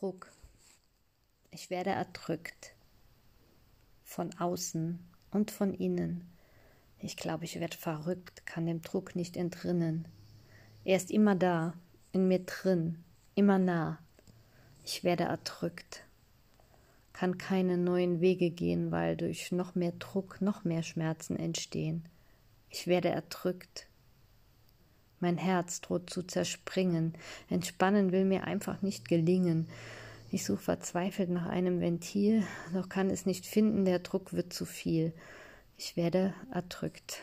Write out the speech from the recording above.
Druck. Ich werde erdrückt. Von außen und von innen. Ich glaube, ich werde verrückt, kann dem Druck nicht entrinnen. Er ist immer da, in mir drin, immer nah. Ich werde erdrückt, kann keine neuen Wege gehen, weil durch noch mehr Druck noch mehr Schmerzen entstehen. Ich werde erdrückt. Mein Herz droht zu zerspringen. Entspannen will mir einfach nicht gelingen. Ich suche verzweifelt nach einem Ventil, doch kann es nicht finden, der Druck wird zu viel. Ich werde erdrückt.